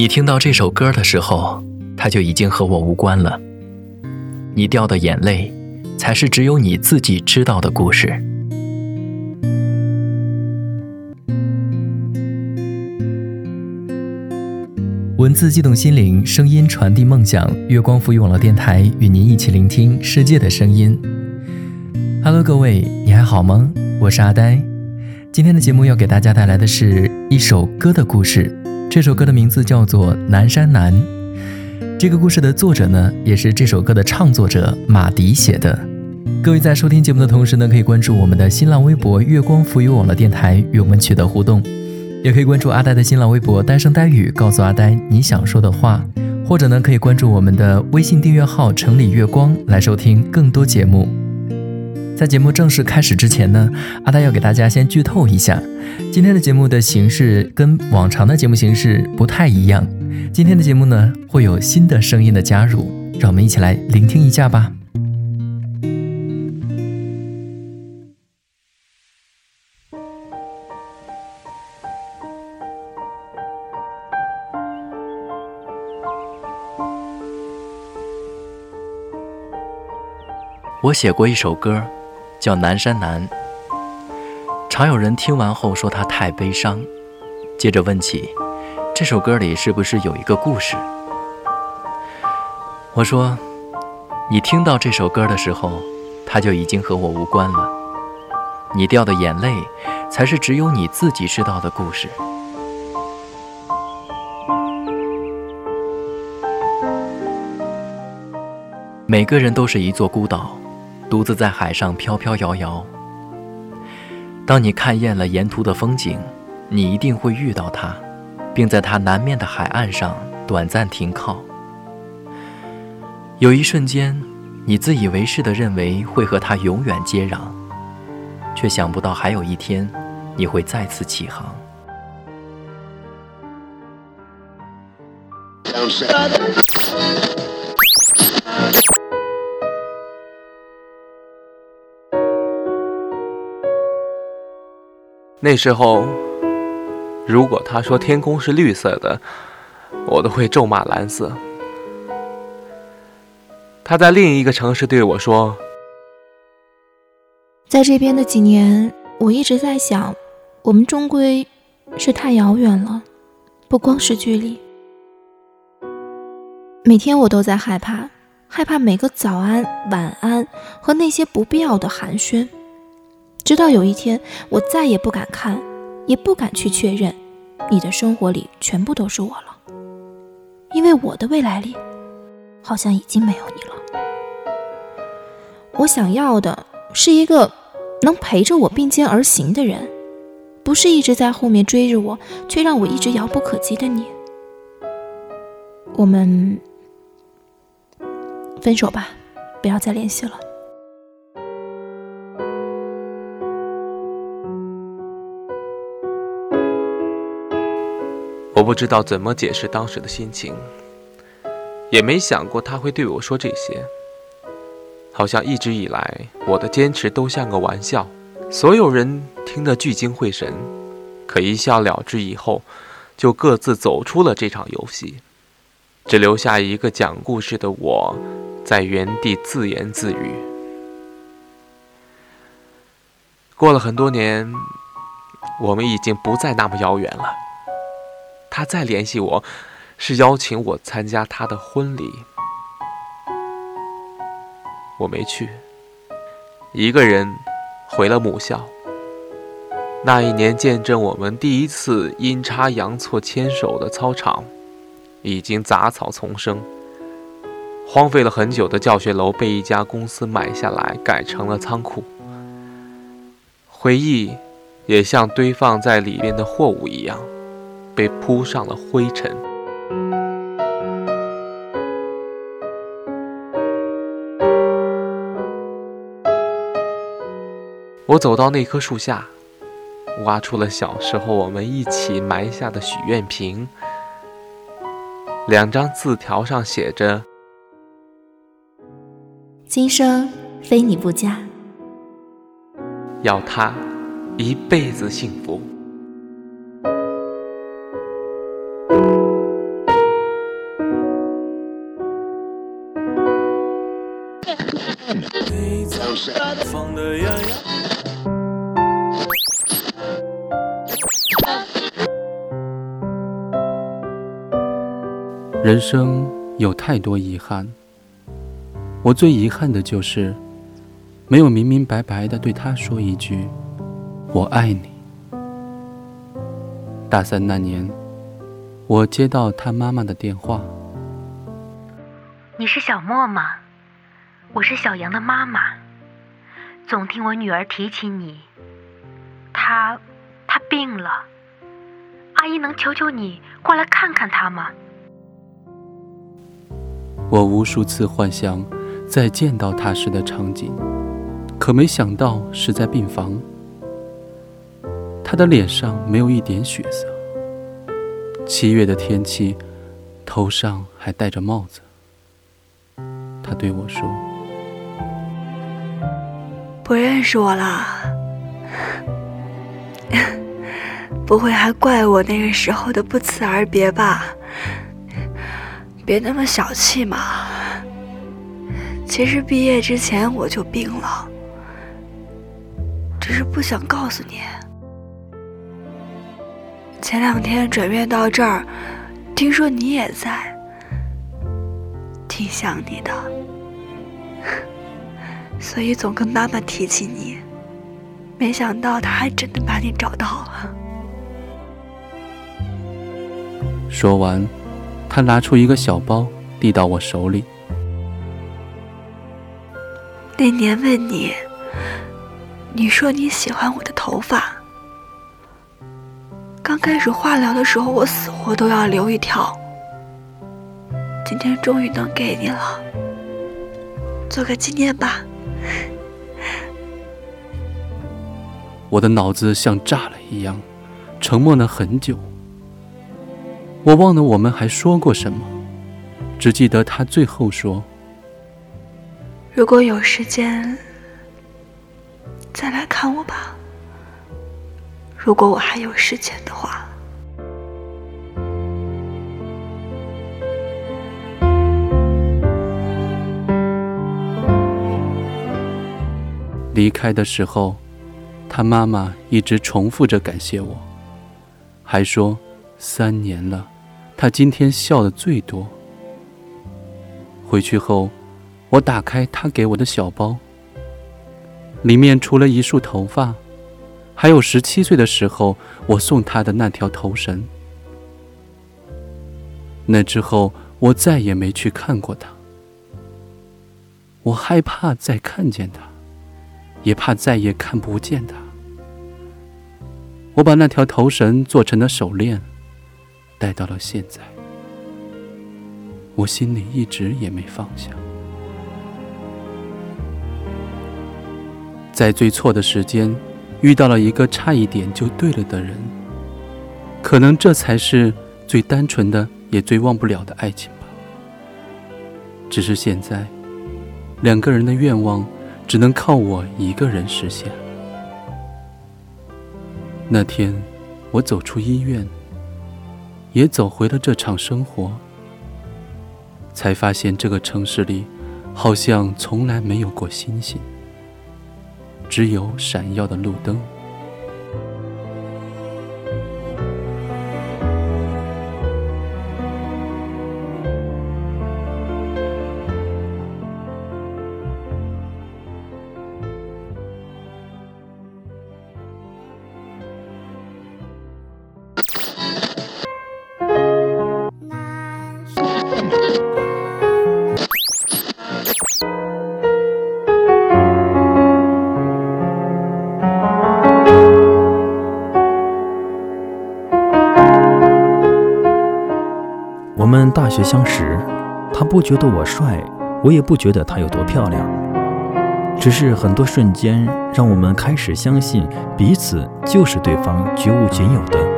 你听到这首歌的时候，它就已经和我无关了。你掉的眼泪，才是只有你自己知道的故事。文字激动心灵，声音传递梦想。月光赋予网络电台与您一起聆听世界的声音。Hello，各位，你还好吗？我是阿呆。今天的节目要给大家带来的是一首歌的故事。这首歌的名字叫做《南山南》。这个故事的作者呢，也是这首歌的唱作者马迪写的。各位在收听节目的同时呢，可以关注我们的新浪微博“月光浮语网络电台”与我们取得互动，也可以关注阿呆的新浪微博“呆声呆语”，告诉阿呆你想说的话，或者呢，可以关注我们的微信订阅号“城里月光”来收听更多节目。在节目正式开始之前呢，阿呆要给大家先剧透一下，今天的节目的形式跟往常的节目形式不太一样。今天的节目呢，会有新的声音的加入，让我们一起来聆听一下吧。我写过一首歌。叫《南山南》，常有人听完后说他太悲伤，接着问起这首歌里是不是有一个故事。我说，你听到这首歌的时候，它就已经和我无关了。你掉的眼泪，才是只有你自己知道的故事。每个人都是一座孤岛。独自在海上飘飘摇摇。当你看厌了沿途的风景，你一定会遇到他，并在他南面的海岸上短暂停靠。有一瞬间，你自以为是的认为会和他永远接壤，却想不到还有一天，你会再次起航。那时候，如果他说天空是绿色的，我都会咒骂蓝色。他在另一个城市对我说：“在这边的几年，我一直在想，我们终归是太遥远了，不光是距离。每天我都在害怕，害怕每个早安、晚安和那些不必要的寒暄。”直到有一天，我再也不敢看，也不敢去确认，你的生活里全部都是我了，因为我的未来里，好像已经没有你了。我想要的是一个能陪着我并肩而行的人，不是一直在后面追着我，却让我一直遥不可及的你。我们分手吧，不要再联系了。我不知道怎么解释当时的心情，也没想过他会对我说这些。好像一直以来我的坚持都像个玩笑，所有人听得聚精会神，可一笑了之以后，就各自走出了这场游戏，只留下一个讲故事的我在原地自言自语。过了很多年，我们已经不再那么遥远了。他再联系我，是邀请我参加他的婚礼。我没去，一个人回了母校。那一年，见证我们第一次阴差阳错牵手的操场，已经杂草丛生。荒废了很久的教学楼被一家公司买下来，改成了仓库。回忆也像堆放在里面的货物一样，被铺上了灰尘。我走到那棵树下，挖出了小时候我们一起埋下的许愿瓶。两张字条上写着：“今生非你不嫁，要他一辈子幸福。”人生有太多遗憾，我最遗憾的就是没有明明白白的对他说一句“我爱你”。大三那年，我接到他妈妈的电话：“你是小莫吗？我是小杨的妈妈，总听我女儿提起你。她，她病了，阿姨能求求你过来看看她吗？”我无数次幻想再见到他时的场景，可没想到是在病房。他的脸上没有一点血色。七月的天气，头上还戴着帽子。他对我说：“不认识我了，不会还怪我那个时候的不辞而别吧？”别那么小气嘛！其实毕业之前我就病了，只是不想告诉你。前两天转院到这儿，听说你也在，挺想你的，所以总跟妈妈提起你。没想到她还真的把你找到了。说完。他拿出一个小包，递到我手里。那年问你，你说你喜欢我的头发。刚开始化疗的时候，我死活都要留一条。今天终于能给你了，做个纪念吧。我的脑子像炸了一样，沉默了很久。我忘了我们还说过什么，只记得他最后说：“如果有时间，再来看我吧。如果我还有时间的话。”离开的时候，他妈妈一直重复着感谢我，还说。三年了，他今天笑的最多。回去后，我打开他给我的小包，里面除了一束头发，还有十七岁的时候我送他的那条头绳。那之后，我再也没去看过他。我害怕再看见他，也怕再也看不见他。我把那条头绳做成了手链。带到了现在，我心里一直也没放下。在最错的时间，遇到了一个差一点就对了的人，可能这才是最单纯的，也最忘不了的爱情吧。只是现在，两个人的愿望只能靠我一个人实现。那天，我走出医院。也走回了这场生活，才发现这个城市里好像从来没有过星星，只有闪耀的路灯。我们大学相识他不觉得我帅我也不觉得他有多漂亮。只是很多瞬间让我们开始相信彼此就是对方绝无仅有的。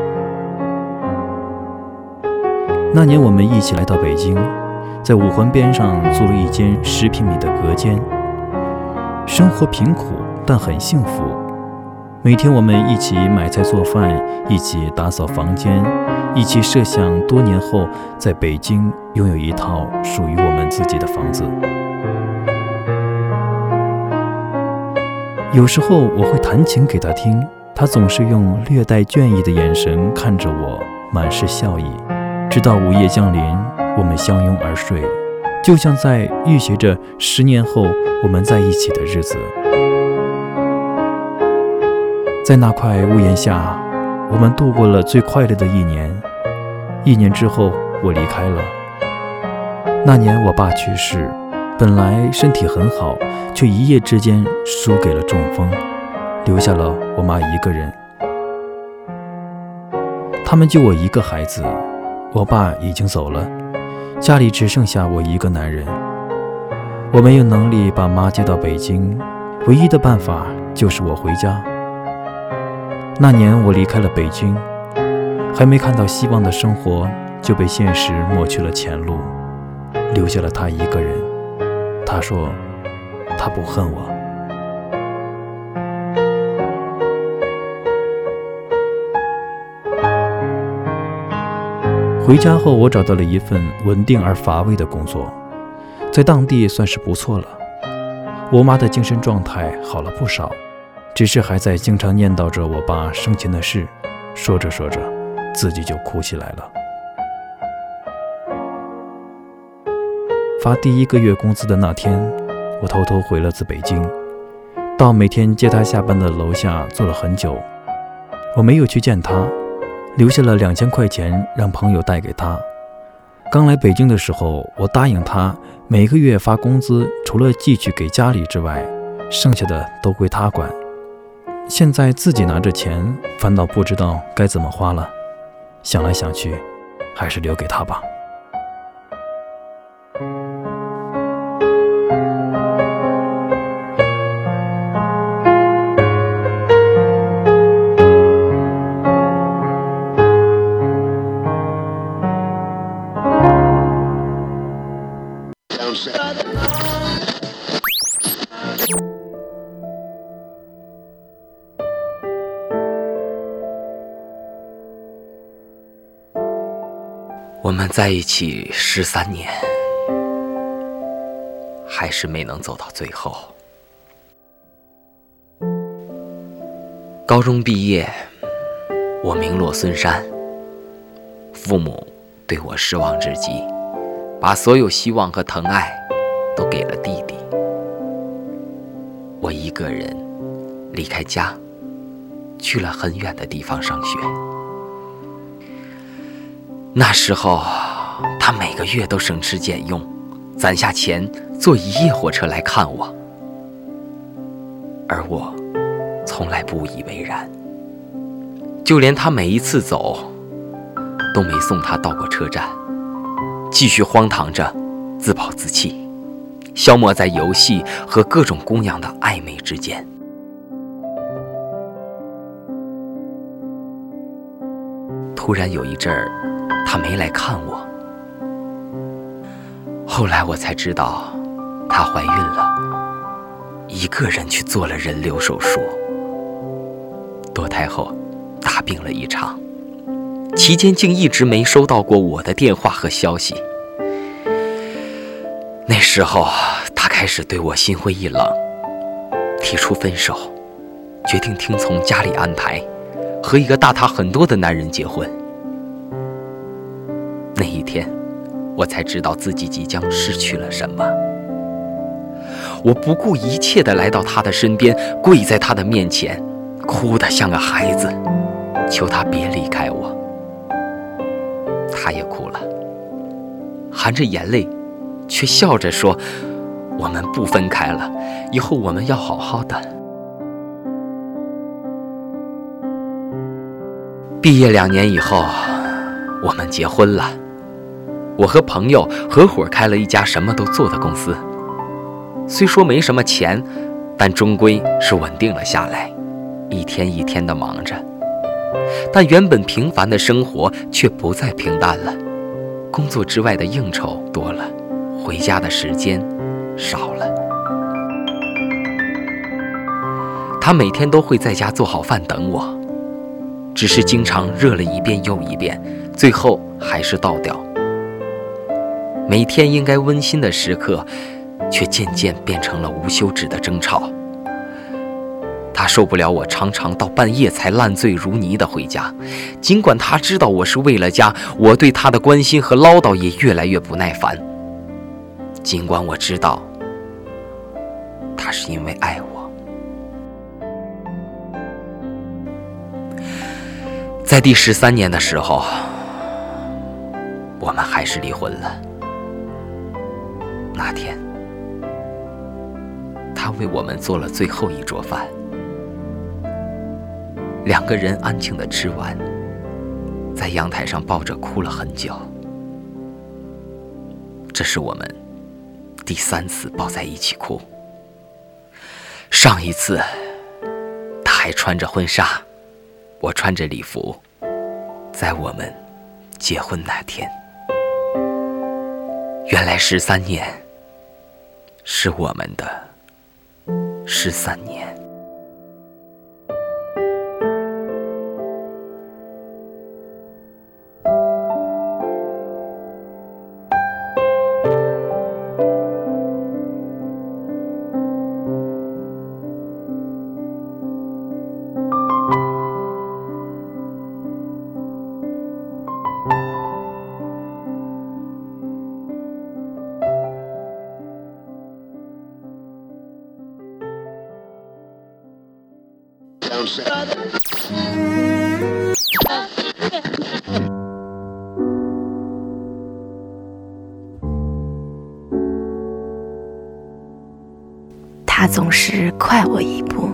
那年我们一起来到北京，在五环边上租了一间十平米的隔间，生活贫苦但很幸福。每天我们一起买菜做饭，一起打扫房间，一起设想多年后在北京拥有一套属于我们自己的房子。有时候我会弹琴给他听，他总是用略带倦意的眼神看着我，满是笑意。直到午夜降临，我们相拥而睡，就像在预习着十年后我们在一起的日子。在那块屋檐下，我们度过了最快乐的一年。一年之后，我离开了。那年我爸去世，本来身体很好，却一夜之间输给了中风，留下了我妈一个人。他们就我一个孩子，我爸已经走了，家里只剩下我一个男人。我没有能力把妈接到北京，唯一的办法就是我回家。那年我离开了北京，还没看到希望的生活就被现实抹去了前路，留下了他一个人。他说，他不恨我。回家后，我找到了一份稳定而乏味的工作，在当地算是不错了。我妈的精神状态好了不少。只是还在经常念叨着我爸生前的事，说着说着，自己就哭起来了。发第一个月工资的那天，我偷偷回了次北京，到每天接她下班的楼下坐了很久。我没有去见她，留下了两千块钱让朋友带给他。刚来北京的时候，我答应他每个月发工资，除了寄去给家里之外，剩下的都归他管。现在自己拿着钱，反倒不知道该怎么花了。想来想去，还是留给他吧。在一起十三年，还是没能走到最后。高中毕业，我名落孙山，父母对我失望至极，把所有希望和疼爱都给了弟弟。我一个人离开家，去了很远的地方上学。那时候，他每个月都省吃俭用，攒下钱坐一夜火车来看我，而我从来不以为然。就连他每一次走，都没送他到过车站，继续荒唐着，自暴自弃，消磨在游戏和各种姑娘的暧昧之间。突然有一阵儿。她没来看我，后来我才知道，她怀孕了，一个人去做了人流手术。堕胎后，大病了一场，期间竟一直没收到过我的电话和消息。那时候，她开始对我心灰意冷，提出分手，决定听从家里安排，和一个大她很多的男人结婚。那一天，我才知道自己即将失去了什么。我不顾一切地来到他的身边，跪在他的面前，哭得像个孩子，求他别离开我。他也哭了，含着眼泪，却笑着说：“我们不分开了，以后我们要好好的。”毕业两年以后，我们结婚了。我和朋友合伙开了一家什么都做的公司，虽说没什么钱，但终归是稳定了下来，一天一天的忙着。但原本平凡的生活却不再平淡了，工作之外的应酬多了，回家的时间少了。他每天都会在家做好饭等我，只是经常热了一遍又一遍，最后还是倒掉。每天应该温馨的时刻，却渐渐变成了无休止的争吵。他受不了我常常到半夜才烂醉如泥的回家，尽管他知道我是为了家，我对他的关心和唠叨也越来越不耐烦。尽管我知道，他是因为爱我。在第十三年的时候，我们还是离婚了。那天，他为我们做了最后一桌饭，两个人安静的吃完，在阳台上抱着哭了很久。这是我们第三次抱在一起哭。上一次，他还穿着婚纱，我穿着礼服，在我们结婚那天。原来十三年是我们的十三年。总是快我一步。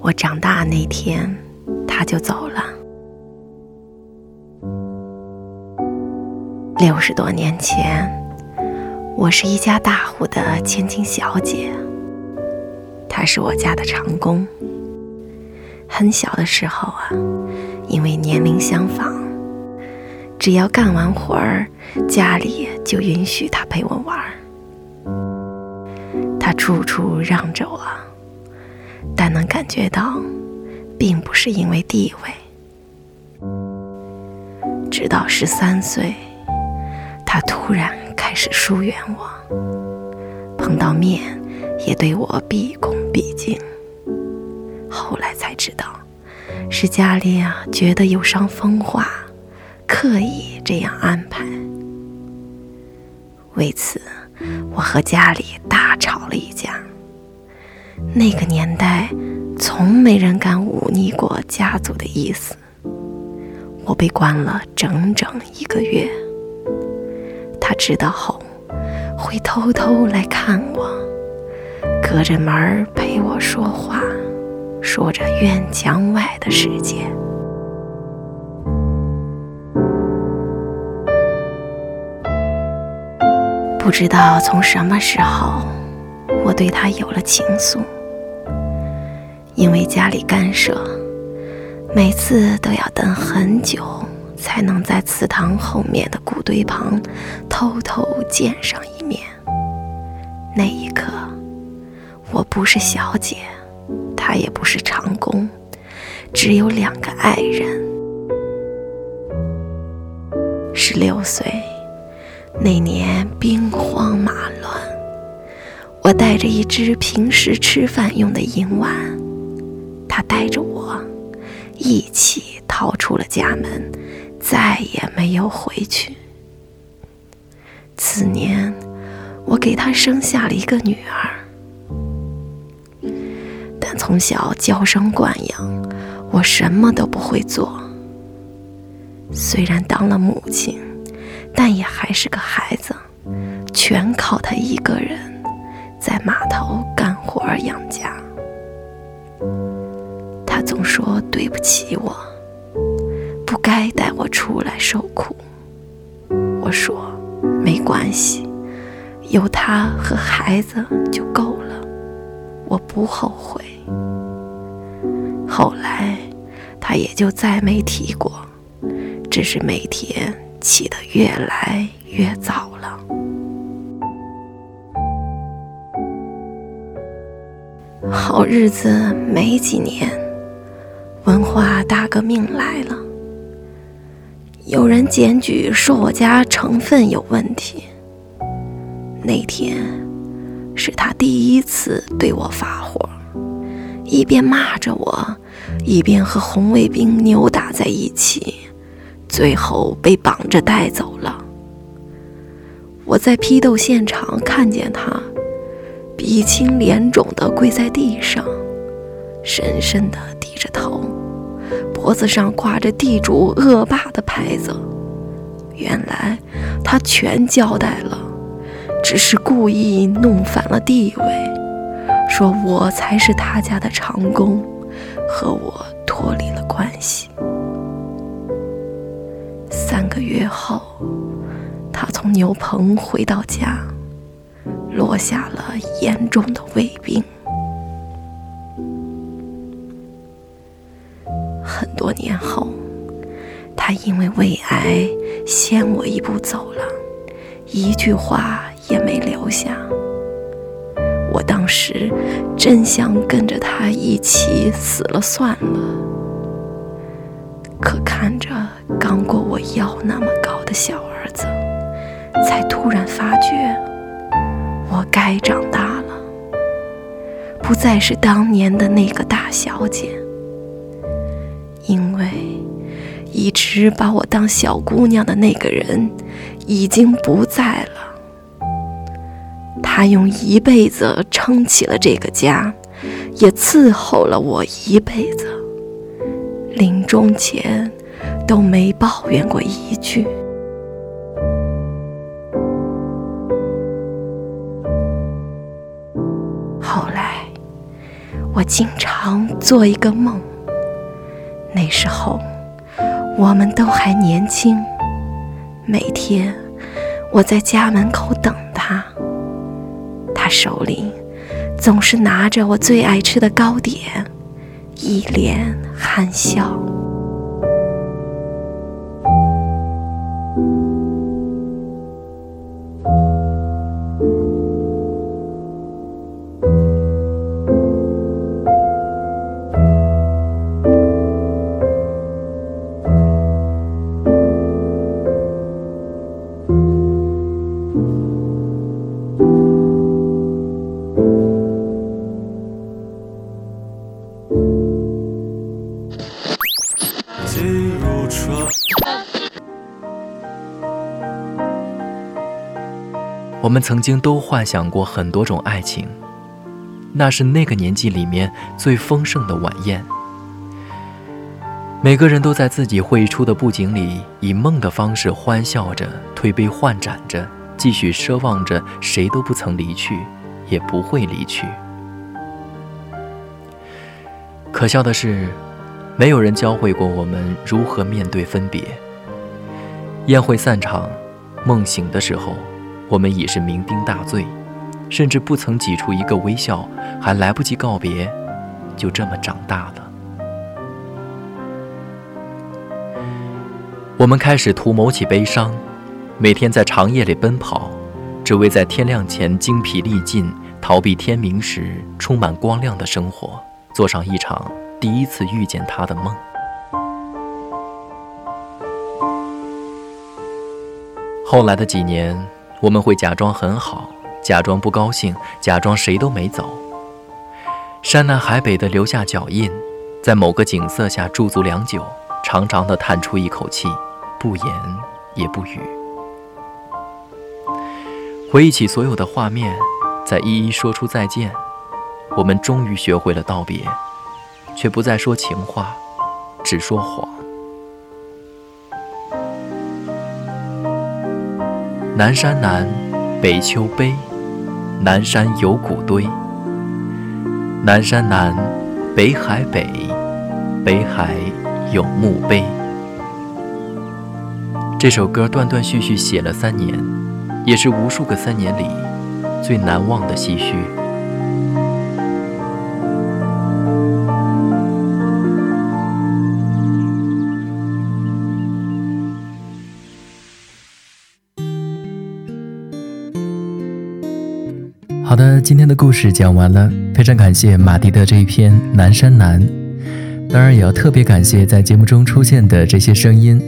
我长大那天，他就走了。六十多年前，我是一家大户的千金小姐，他是我家的长工。很小的时候啊，因为年龄相仿，只要干完活儿，家里就允许他陪我玩儿。他处处让着我，但能感觉到，并不是因为地位。直到十三岁，他突然开始疏远我，碰到面也对我毕恭毕敬。后来才知道，是家里啊觉得有伤风化，刻意这样安排。为此，我和家里大吵了一架。那个年代，从没人敢忤逆过家族的意思。我被关了整整一个月。他知道后，会偷偷来看我，隔着门陪我说话。说着院墙外的世界，不知道从什么时候，我对他有了情愫。因为家里干涉，每次都要等很久，才能在祠堂后面的谷堆旁偷偷见上一面。那一刻，我不是小姐。他也不是长工，只有两个爱人。十六岁那年，兵荒马乱，我带着一只平时吃饭用的银碗，他带着我一起逃出了家门，再也没有回去。次年，我给他生下了一个女儿。但从小娇生惯养，我什么都不会做。虽然当了母亲，但也还是个孩子，全靠他一个人在码头干活养家。他总说对不起我，不该带我出来受苦。我说：“没关系，有他和孩子就够了，我不后悔。”后来，他也就再没提过，只是每天起得越来越早了。好日子没几年，文化大革命来了。有人检举说我家成分有问题。那天是他第一次对我发火，一边骂着我，一边和红卫兵扭打在一起，最后被绑着带走了。我在批斗现场看见他。鼻青脸肿地跪在地上，深深地低着头，脖子上挂着地主恶霸的牌子。原来他全交代了，只是故意弄反了地位，说我才是他家的长工，和我脱离了关系。三个月后，他从牛棚回到家。落下了严重的胃病。很多年后，他因为胃癌先我一步走了，一句话也没留下。我当时真想跟着他一起死了算了，可看着刚过我腰那么高的小儿子，才突然发觉。我该长大了，不再是当年的那个大小姐，因为一直把我当小姑娘的那个人已经不在了。他用一辈子撑起了这个家，也伺候了我一辈子，临终前都没抱怨过一句。后来我经常做一个梦，那时候我们都还年轻。每天我在家门口等他，他手里总是拿着我最爱吃的糕点，一脸憨笑。我们曾经都幻想过很多种爱情，那是那个年纪里面最丰盛的晚宴。每个人都在自己绘出的布景里，以梦的方式欢笑着，推杯换盏着，继续奢望着谁都不曾离去，也不会离去。可笑的是，没有人教会过我们如何面对分别。宴会散场，梦醒的时候。我们已是酩酊大醉，甚至不曾挤出一个微笑，还来不及告别，就这么长大了。我们开始图谋起悲伤，每天在长夜里奔跑，只为在天亮前精疲力尽，逃避天明时充满光亮的生活，做上一场第一次遇见他的梦。后来的几年。我们会假装很好，假装不高兴，假装谁都没走。山南海北的留下脚印，在某个景色下驻足良久，长长的叹出一口气，不言也不语。回忆起所有的画面，再一一说出再见。我们终于学会了道别，却不再说情话，只说谎。南山南，北丘碑，南山有古堆。南山南，北海北，北海有墓碑。这首歌断断续续写了三年，也是无数个三年里最难忘的唏嘘。今天的故事讲完了，非常感谢马迪的这一篇《南山南》，当然也要特别感谢在节目中出现的这些声音，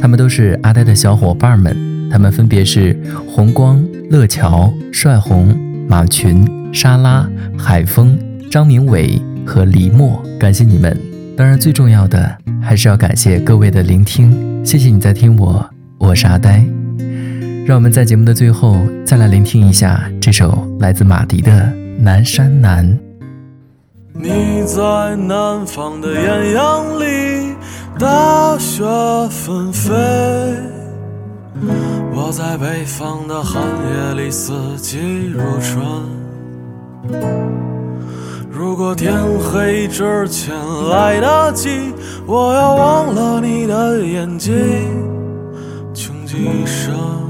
他们都是阿呆的小伙伴们，他们分别是红光、乐乔、帅红、马群、沙拉、海风、张明伟和黎墨，感谢你们。当然，最重要的还是要感谢各位的聆听，谢谢你在听我，我是阿呆。让我们在节目的最后再来聆听一下这首来自马迪的《南山南》。你在南方的艳阳里，大雪纷飞；我在北方的寒夜里，四季如春。如果天黑之前来得及，我要忘了你的眼睛，穷极一生。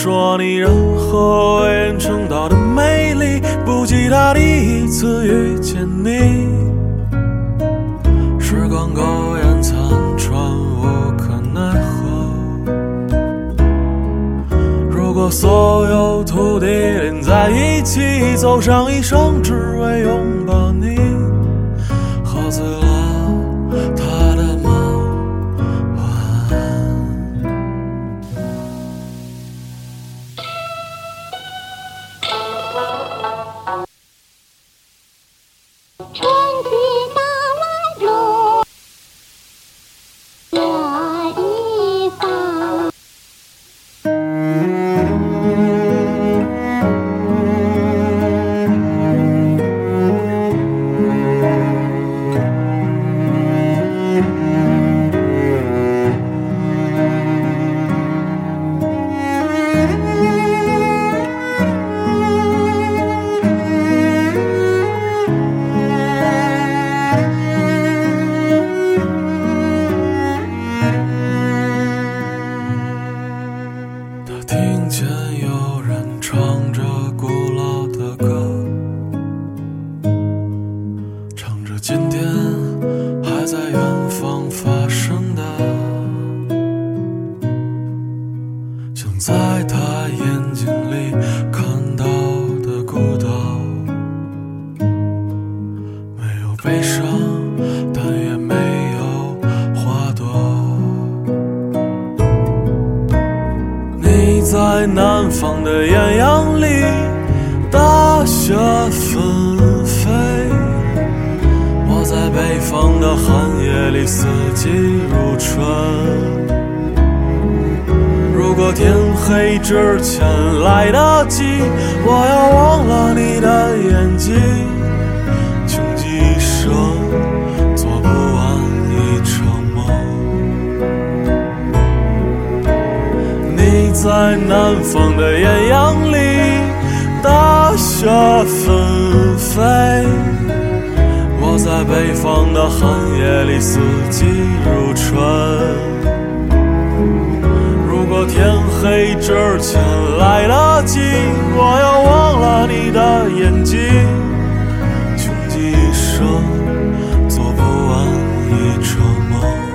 说你任何为人称道的美丽，不及他第一次遇见你。时光苟延残喘，无可奈何。如果所有土地连在一起，走上一生，只为拥抱你，黑之前来得及我要忘了你的眼睛穷极一生做不完一场梦。